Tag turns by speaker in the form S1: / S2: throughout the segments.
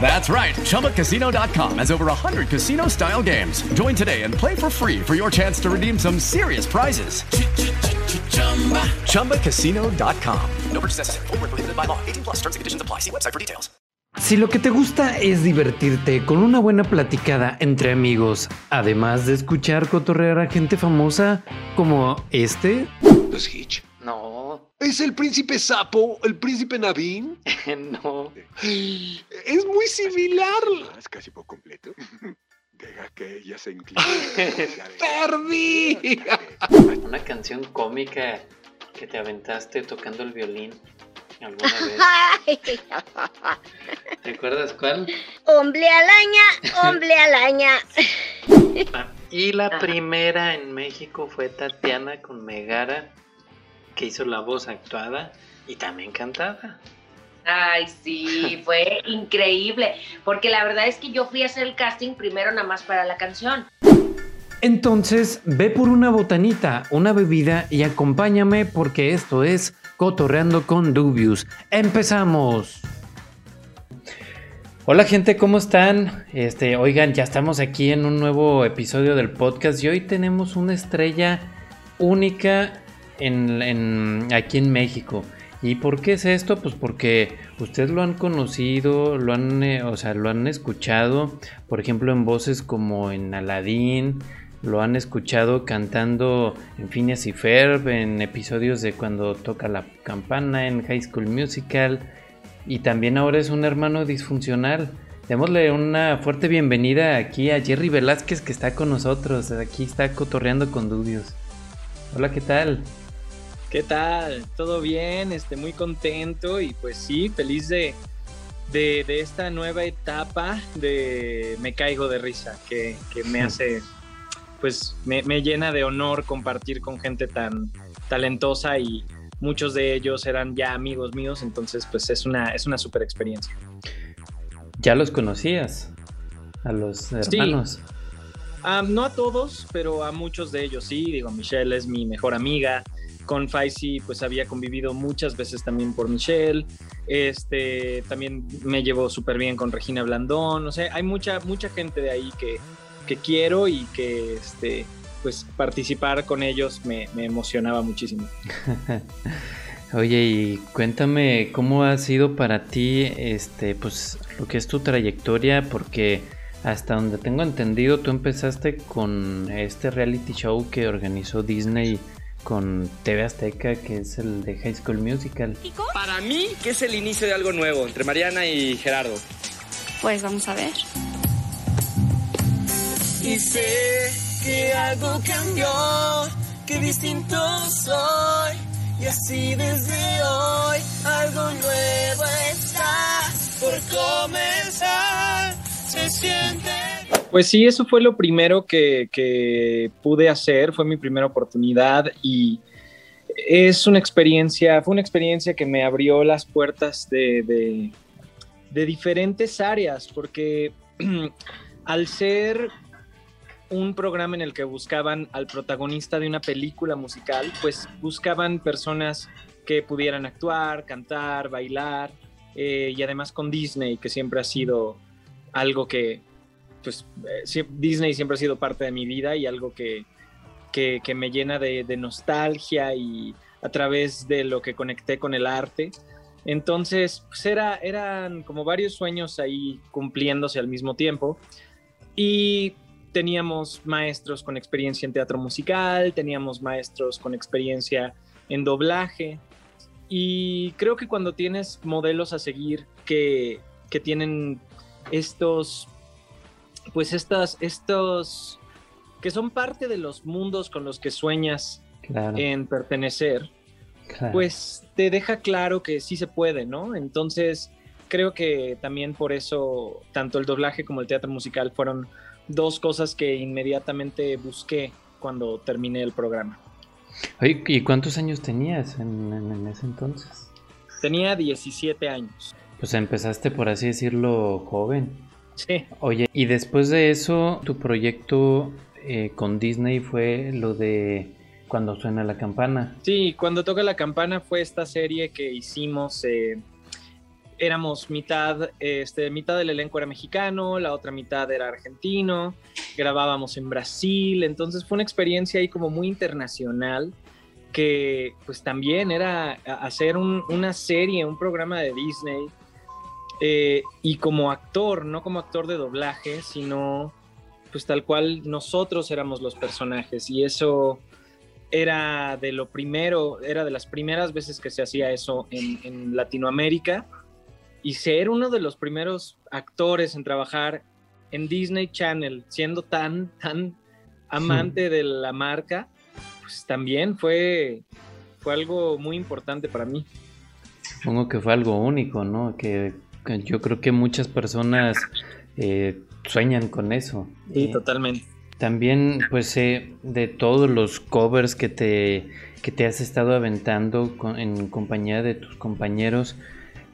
S1: That's right. ChumbaCasino.com has over 100 casino style games. Join today and play for free for your chance to redeem some serious prizes. ChumbaCasino.com. No purchase necessary. Full prohibited by law. 18 plus terms and conditions apply. See website for details.
S2: Si lo que te gusta es divertirte con una buena platicada entre amigos, además de escuchar cotorrear a gente famosa como este. No.
S3: ¿Es el príncipe sapo, el príncipe Navin?
S2: no.
S3: Es muy similar. Es casi por completo. Deja que ella se incline. ¡Perdí!
S2: Una canción cómica que te aventaste tocando el violín alguna vez. ¿Recuerdas cuál?
S4: Hombre alaña, hombre alaña.
S2: Ah, y la primera en México fue Tatiana con Megara que hizo la voz actuada y también cantada.
S5: Ay, sí, fue increíble, porque la verdad es que yo fui a hacer el casting primero nada más para la canción.
S2: Entonces, ve por una botanita, una bebida y acompáñame porque esto es Cotorreando con Dubius. ¡Empezamos! Hola gente, ¿cómo están? Este, oigan, ya estamos aquí en un nuevo episodio del podcast y hoy tenemos una estrella única en, aquí en México. ¿Y por qué es esto? Pues porque ustedes lo han conocido, lo han, eh, o sea, lo han escuchado, por ejemplo, en voces como en Aladdin, lo han escuchado cantando en Phineas y Ferb, en episodios de cuando toca la campana, en High School Musical, y también ahora es un hermano disfuncional. Démosle una fuerte bienvenida aquí a Jerry Velázquez que está con nosotros, aquí está cotorreando con Dudios. Hola, ¿qué tal?
S6: ¿Qué tal? ¿Todo bien? Este, muy contento y pues sí, feliz de, de, esta nueva etapa de Me Caigo de Risa, que, me hace, pues me, llena de honor compartir con gente tan talentosa y muchos de ellos eran ya amigos míos, entonces pues es una, es una super experiencia.
S2: ¿Ya los conocías? A los hermanos.
S6: no a todos, pero a muchos de ellos sí. Digo, Michelle es mi mejor amiga con Faisy pues había convivido muchas veces también por Michelle, este, también me llevo súper bien con Regina Blandón, o sea, hay mucha, mucha gente de ahí que, que quiero y que este, pues participar con ellos me, me emocionaba muchísimo.
S2: Oye, y cuéntame cómo ha sido para ti este, pues lo que es tu trayectoria, porque hasta donde tengo entendido, tú empezaste con este reality show que organizó Disney con TV Azteca, que es el de High School Musical.
S7: Para mí, que es el inicio de algo nuevo entre Mariana y Gerardo.
S8: Pues vamos a ver.
S9: Y sé que algo cambió, que distinto soy. Y así desde hoy
S6: pues sí, eso fue lo primero que, pude hacer, fue mi primera oportunidad y es una experiencia, fue una experiencia que me abrió las puertas de, diferentes áreas, porque al ser un programa en el que buscaban al protagonista de una película musical, pues buscaban personas que pudieran actuar, cantar, bailar, eh, y además con Disney, que siempre ha sido algo que, pues eh, Disney siempre ha sido parte de mi vida y algo que, me llena de, nostalgia y a través de lo que conecté con el arte. Entonces, pues era, eran como varios sueños ahí cumpliéndose al mismo tiempo. Y teníamos maestros con experiencia en teatro musical, teníamos maestros con experiencia en doblaje. Y creo que cuando tienes modelos a seguir que, que tienen estos, pues estas, estos, que son parte de los mundos con los que sueñas
S2: Claro.
S6: en pertenecer,
S2: Claro.
S6: pues te deja claro que sí se puede, ¿no? Entonces, creo que también por eso tanto el doblaje como el teatro musical fueron dos cosas que inmediatamente busqué cuando terminé el programa.
S2: Oye, ¿y cuántos años tenías en, en- en ese entonces?
S6: Tenía 17 años.
S2: Pues empezaste, por así decirlo, joven. Oye, y después de eso, tu proyecto eh, con Disney fue lo de cuando suena la campana.
S6: Sí, cuando toca la campana fue esta serie que hicimos. eh, éramos mitad, este, mitad del elenco era mexicano, la otra mitad era argentino, grabábamos en Brasil, entonces fue una experiencia ahí como muy internacional que pues también era hacer un- una serie, un programa de Disney eh, y como actor, no como actor de doblaje, sino pues tal cual nosotros éramos los personajes y eso era de lo primero, era de las primeras veces que se hacía eso en, en Latinoamérica y ser uno de los primeros actores en trabajar en Disney Channel, siendo tan, tan amante de la marca, pues también fue, fue algo muy importante para mí.
S2: Supongo que fue algo único, ¿no? Que yo creo que muchas personas eh, sueñan con eso.
S6: Sí,
S2: Eh,
S6: totalmente.
S2: También, pues sé de todos los covers que te, que te has estado aventando con- en compañía de tus compañeros,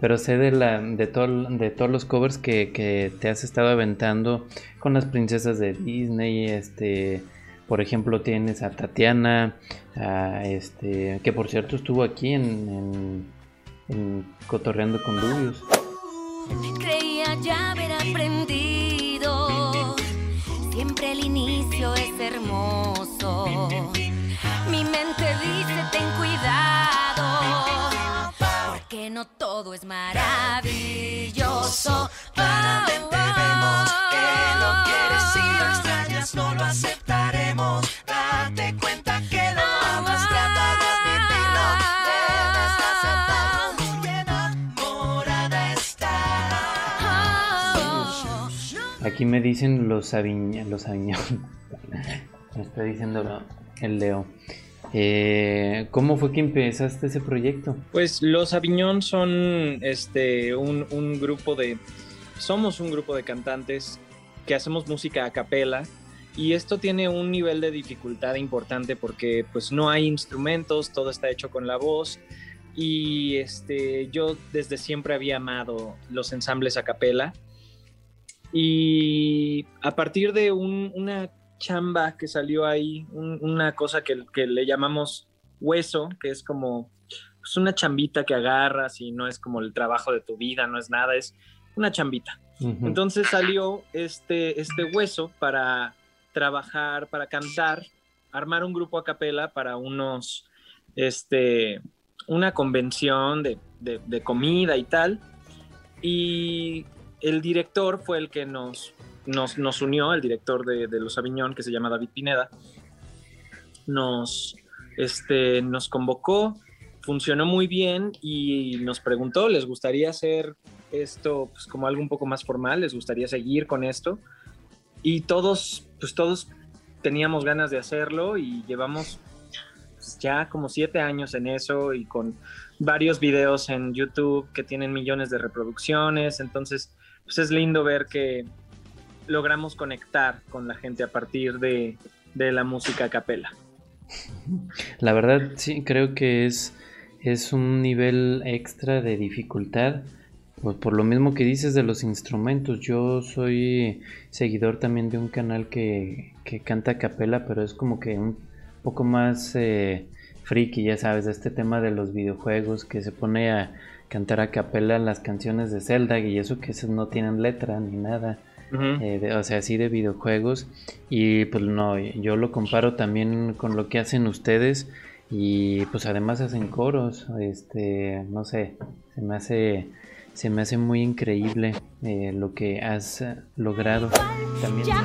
S2: pero sé de, la, de, todo- de todos los covers que, que te has estado aventando con las princesas de Disney, este, por ejemplo tienes a Tatiana, a este, que por cierto estuvo aquí en, en, en Cotorreando con Dubios.
S10: Creía ya haber aprendido. Siempre el inicio es hermoso. Mi mente dice ten cuidado. Porque no todo es maravilloso.
S2: Aquí me dicen los Aviñón, los Aviñón. me está diciendo el Leo. Eh, ¿Cómo fue que empezaste ese proyecto?
S6: Pues los Aviñón son este, un, un grupo de. Somos un grupo de cantantes que hacemos música a capela. Y esto tiene un nivel de dificultad importante porque pues no hay instrumentos, todo está hecho con la voz. Y este, yo desde siempre había amado los ensambles a capela. Y a partir de un- una chamba que salió ahí, un- una cosa que, que le llamamos hueso, que es como pues, una chambita que agarras y no es como el trabajo de tu vida, no es nada, es una chambita.
S2: Ujú.
S6: Entonces salió este, este hueso para trabajar, para cantar, armar un grupo a capela para unos, este, una convención de, de- de comida y tal. Y el director fue el que nos, nos, nos unió, el director de, de Los Aviñón, que se llama David Pineda, nos, este, nos convocó, funcionó muy bien y nos preguntó, ¿les gustaría hacer esto pues, como algo un poco más formal? ¿Les gustaría seguir con esto? Y todos, pues todos teníamos ganas de hacerlo y llevamos pues, ya como siete años en eso y con varios videos en YouTube que tienen millones de reproducciones. Entonces, pues es lindo ver que logramos conectar con la gente a partir de, de la música a capela.
S2: La verdad, sí, creo que es, es un nivel extra de dificultad. Pues por lo mismo que dices de los instrumentos, yo soy seguidor también de un canal que, que canta a capela, pero es como que un poco más eh, friki, ya sabes, este tema de los videojuegos, que se pone a cantar a capela las canciones de Zelda y eso que esas no tienen letra ni nada. eh, de- o sea, así de videojuegos. Y pues no, yo lo comparo también con lo que hacen ustedes. Y pues además hacen coros. Este, no sé, se me hace, se me hace muy increíble eh, lo que has eh, logrado. También.
S10: Ya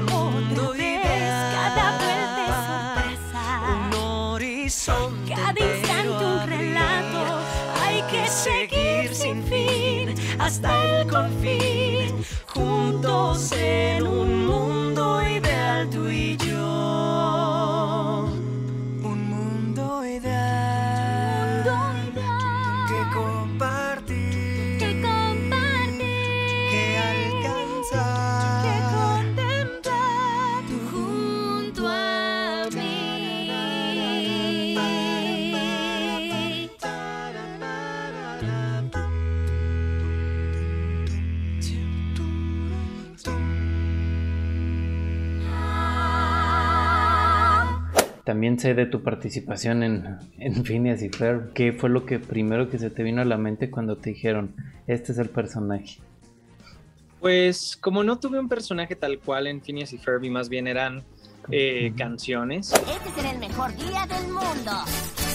S10: hasta
S9: el confín, juntos.
S2: También sé de tu participación en, en Phineas y Ferb. ¿Qué fue lo que primero que se te vino a la mente cuando te dijeron, este es el personaje?
S6: Pues como no tuve un personaje tal cual en Phineas y Ferb, y más bien eran eh, canciones,
S10: Este será el mejor día del mundo.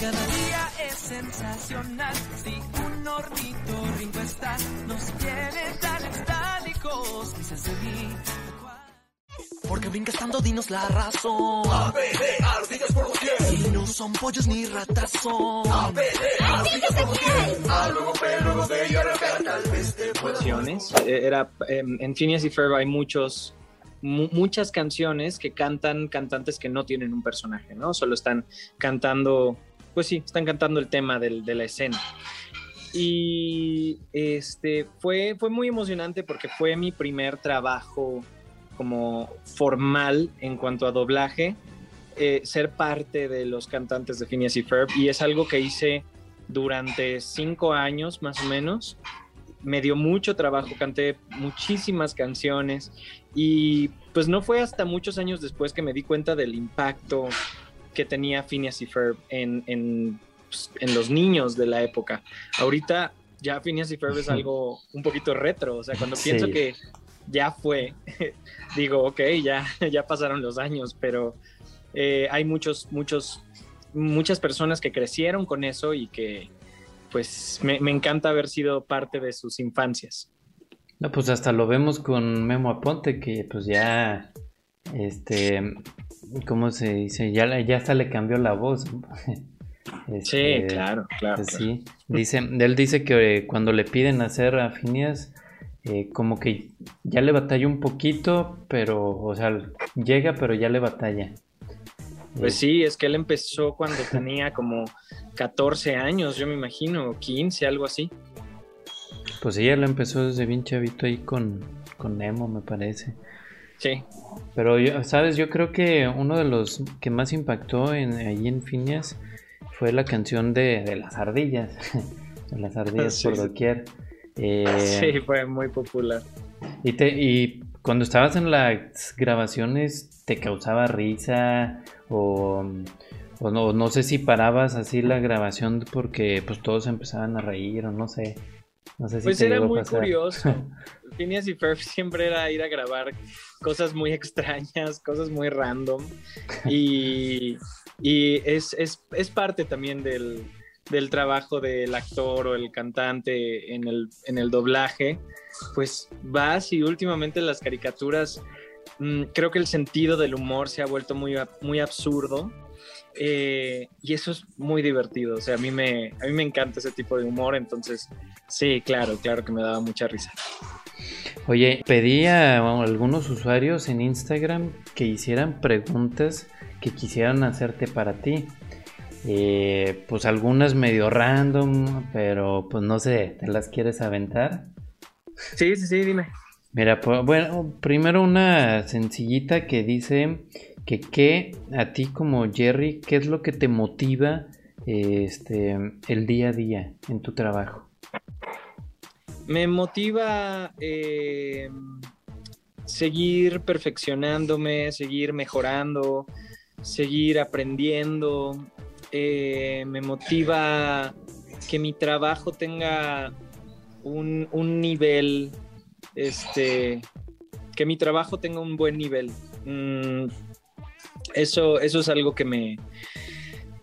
S9: Cada día es sensacional. Si un ornitorrinco está, nos tiene tan estáticos. Quizás de mí. Porque brinca estando, dinos la razón. A, B, D, ardillas por doquier. Y no son pollos ni ratas son. A, B, D, ardillas por doquier. A, luego P, luego D y ahora P, tal vez te
S6: canciones. Eh, Era, em, en Phineas y Ferb hay muchos, mu- muchas canciones que cantan cantantes que no tienen un personaje, ¿no? Solo están cantando, pues sí, están cantando el tema del- de la escena. Y este fue, fue muy emocionante porque fue mi primer trabajo como formal en cuanto a doblaje, eh, ser parte de los cantantes de Phineas y Ferb. Y es algo que hice durante cinco años más o menos me dio mucho trabajo, canté muchísimas canciones y pues no fue hasta muchos años después que me di cuenta del impacto que tenía Phineas y Ferb en, en, pues, en los niños de la época. Ahorita ya Phineas y Ferb es algo un poquito retro, o sea, cuando
S2: Sí.
S6: pienso que ya fue, digo, ok, ya, ya pasaron los años, pero eh, hay muchos, muchos, muchas personas que crecieron con eso y que pues me, me encanta haber sido parte de sus infancias.
S2: No, pues hasta lo vemos con Memo Aponte, que pues ya, este, ¿cómo se dice? Ya, ya hasta le cambió la voz. Este,
S6: claro, claro,
S2: pues
S6: claro.
S2: sí, dice, él dice que eh, cuando le piden hacer a Phineas, eh, como que ya le batalla un poquito, pero, o sea, llega, pero ya le batalla.
S6: Pues sí, es que él empezó cuando tenía como 14 años, yo me imagino, o 15, algo así.
S2: Pues ella lo empezó desde bien chavito ahí con, con Nemo, me parece.
S6: Sí.
S2: Pero, yo, ¿sabes? Yo creo que uno de los que más impactó en, ahí en Phineas fue la canción de, de las ardillas. de las ardillas
S6: Sí.
S2: por doquier. Eh,
S6: Sí, fue muy popular.
S2: y, te, y cuando estabas en las grabaciones, ¿te causaba risa? O, o no, no sé si parabas así la grabación porque pues todos empezaban a reír o no sé. No sé si
S6: Pues
S2: te
S6: era muy
S2: pasar.
S6: curioso. Phineas y Ferb siempre era ir a grabar cosas muy extrañas, cosas muy random. Y, y es, es, es parte también del, del trabajo del actor o el cantante en el, en el doblaje. Pues vas y últimamente las caricaturas, mm, creo que el sentido del humor se ha vuelto muy, muy absurdo. Eh, y eso es muy divertido. O sea, a mí, me, a mí me encanta ese tipo de humor. Entonces, sí, claro, claro que me daba mucha risa.
S2: Oye, pedí a algunos usuarios en Instagram que hicieran preguntas que quisieran hacerte para ti. Eh, pues algunas medio random, pero pues no sé, ¿te las quieres aventar?
S6: Sí, sí, sí, dime.
S2: Mira, pues, bueno, primero una sencillita que dice que qué a ti como Jerry, ¿qué es lo que te motiva este el día a día en tu trabajo?
S6: Me motiva eh, seguir perfeccionándome, seguir mejorando, seguir aprendiendo. Eh, me motiva que mi trabajo tenga un, un nivel, este, que mi trabajo tenga un buen nivel. Mm, eso, eso es algo que me,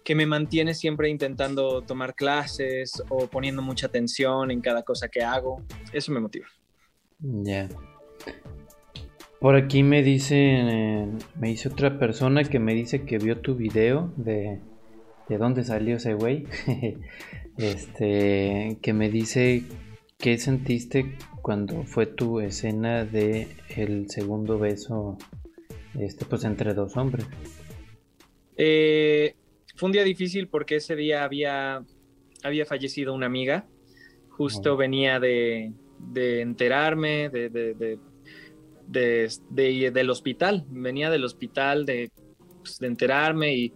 S6: que me mantiene siempre intentando tomar clases o poniendo mucha atención en cada cosa que hago. Eso me motiva.
S2: Ya. Por aquí me dice, eh, me dice otra persona que me dice que vio tu video de, de dónde salió ese güey. este, que me dice ¿qué sentiste cuando fue tu escena de el segundo beso este pues entre dos hombres?
S6: Eh, fue un día difícil porque ese día había, había fallecido una amiga. Justo
S2: Oh.
S6: venía de, de enterarme de, de- de- de- de- del hospital. Venía del hospital de, pues, de enterarme y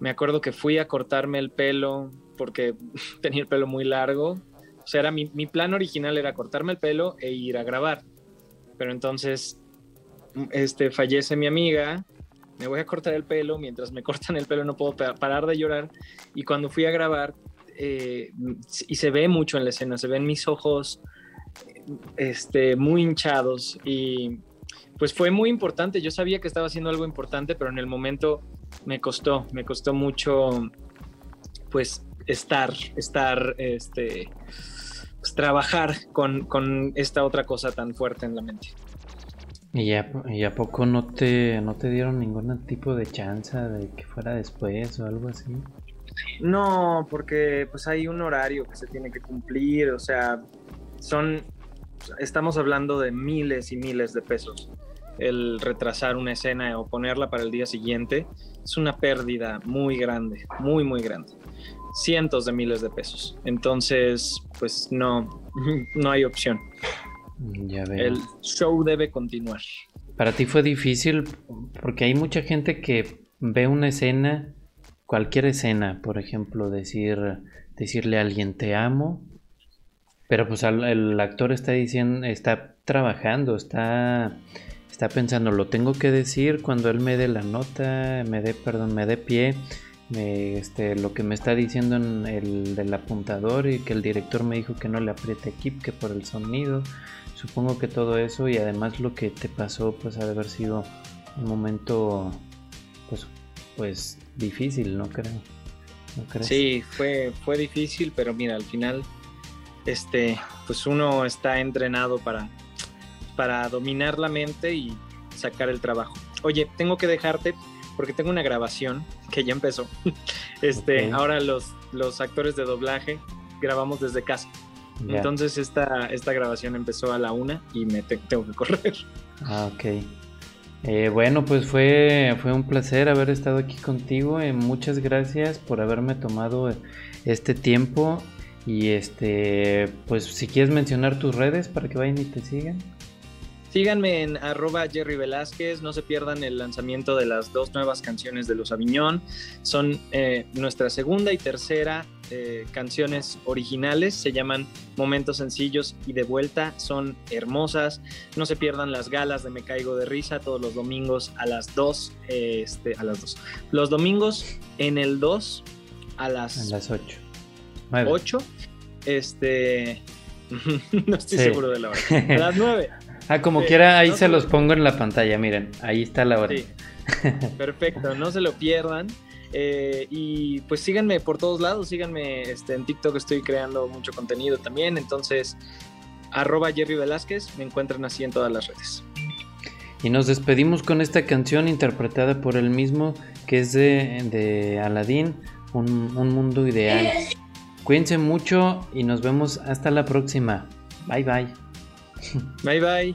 S6: me acuerdo que fui a cortarme el pelo porque tenía el pelo muy largo. O sea, era mi, plan original era cortarme el pelo e ir a grabar. Pero entonces este, fallece mi amiga, me voy a cortar el pelo, mientras me cortan el pelo no puedo pa- parar de llorar. Y cuando fui a grabar, eh, y se ve mucho en la escena, se ven mis ojos este, muy hinchados. Y pues fue muy importante, yo sabía que estaba haciendo algo importante, pero en el momento me costó, me costó mucho pues estar, estar, este, pues, trabajar con, con esta otra cosa tan fuerte en la mente.
S2: ¿Y a, y a poco no te, no te dieron ningún tipo de chance de que fuera después o algo así?
S6: No, porque pues hay un horario que se tiene que cumplir, o sea, son, estamos hablando de miles y miles de pesos. El retrasar una escena o ponerla para el día siguiente es una pérdida muy grande, muy, muy grande. Cientos de miles de pesos. Entonces, pues no, no hay opción.
S2: Ya veo.
S6: El show debe continuar.
S2: Para ti fue difícil porque hay mucha gente que ve una escena, cualquier escena, por ejemplo, decir, decirle a alguien te amo, pero pues el actor está diciendo, está trabajando, está, está pensando, lo tengo que decir cuando él me dé la nota, me dé, perdón, me dé pie, me, este, lo que me está diciendo en el del apuntador y que el director me dijo que no le apriete aquí, que por el sonido. Supongo que todo eso y además lo que te pasó pues ha de haber sido un momento pues pues difícil, ¿no creo? ¿No crees?
S6: Sí, fue, fue difícil, pero mira, al final, este, pues uno está entrenado para, para dominar la mente y sacar el trabajo. Oye, tengo que dejarte porque tengo una grabación que ya empezó. Este, ahora los, los actores de doblaje grabamos desde casa. Entonces esta, esta grabación empezó a la una y me te- tengo que correr.
S2: Ah, ok. Eh, bueno, pues fue, fue un placer haber estado aquí contigo. eh, muchas gracias por haberme tomado este tiempo. Y este, pues si quieres mencionar tus redes para que vayan y te sigan.
S6: Síganme en arroba Jerry Velázquez, no se pierdan el lanzamiento de las dos nuevas canciones de Los Aviñón. Son eh, nuestra segunda y tercera eh, canciones originales, se llaman Momentos Sencillos y de vuelta, son hermosas. No se pierdan las galas de Me Caigo de Risa todos los domingos a las 2, eh, este, a las 2. Los domingos en el 2 a las,
S2: A las 8.
S6: 8. Este, no estoy
S2: Sí.
S6: seguro de la hora. A las 9.
S2: Ah, como
S6: Sí,
S2: quiera, ahí
S6: no
S2: se
S6: se-
S2: los pongo en la pantalla, miren, ahí está la hora.
S6: Sí. Perfecto, no se lo pierdan. Eh, y pues síganme por todos lados, síganme este, en TikTok, estoy creando mucho contenido también. Entonces, arroba Jerry Velázquez, me encuentran así en todas las redes.
S2: Y nos despedimos con esta canción interpretada por él mismo, que es de, de Aladdin, un, un mundo ideal. Cuídense mucho y nos vemos hasta la próxima. Bye bye.
S6: Bye bye.